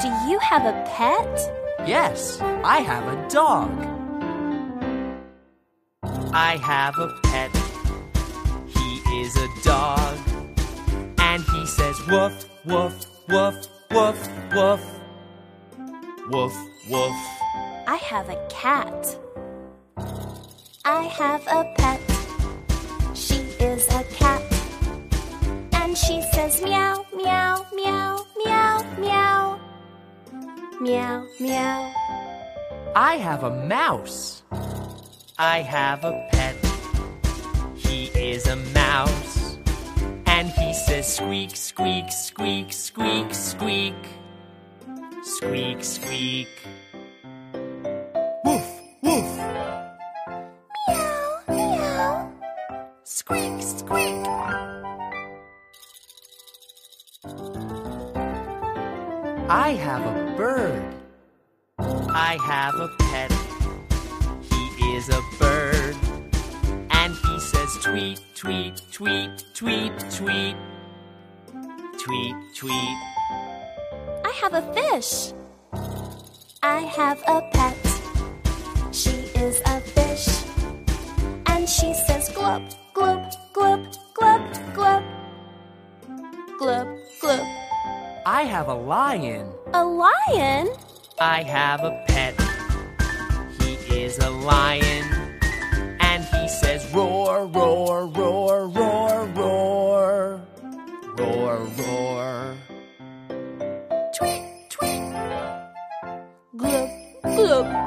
Do you have a pet? Yes, I have a dog. I have a pet. He is a dog. And he says woof, woof, woof, woof, woof. Woof, woof. I have a cat. I have a pet. She is a cat. And she says meow, meow, meow, meow, meow. Meow, meow. I have a mouse. I have a pet. He is a mouse. And he says squeak, squeak, squeak, squeak, squeak. Squeak, squeak. Woof, woof. Meow, meow. Squeak, squeak. I have a bird. I have a pet. He is a bird. And he says tweet, tweet, tweet, tweet, tweet. Tweet, tweet. I have a fish. I have a pet. She is a fish. And she says glub, glub, glub, glub, glub. Glub. I have a lion. A lion? I have a pet. He is a lion. And he says, roar, roar, roar, roar, roar. Roar, roar. Tweet, tweet. Glub, glub.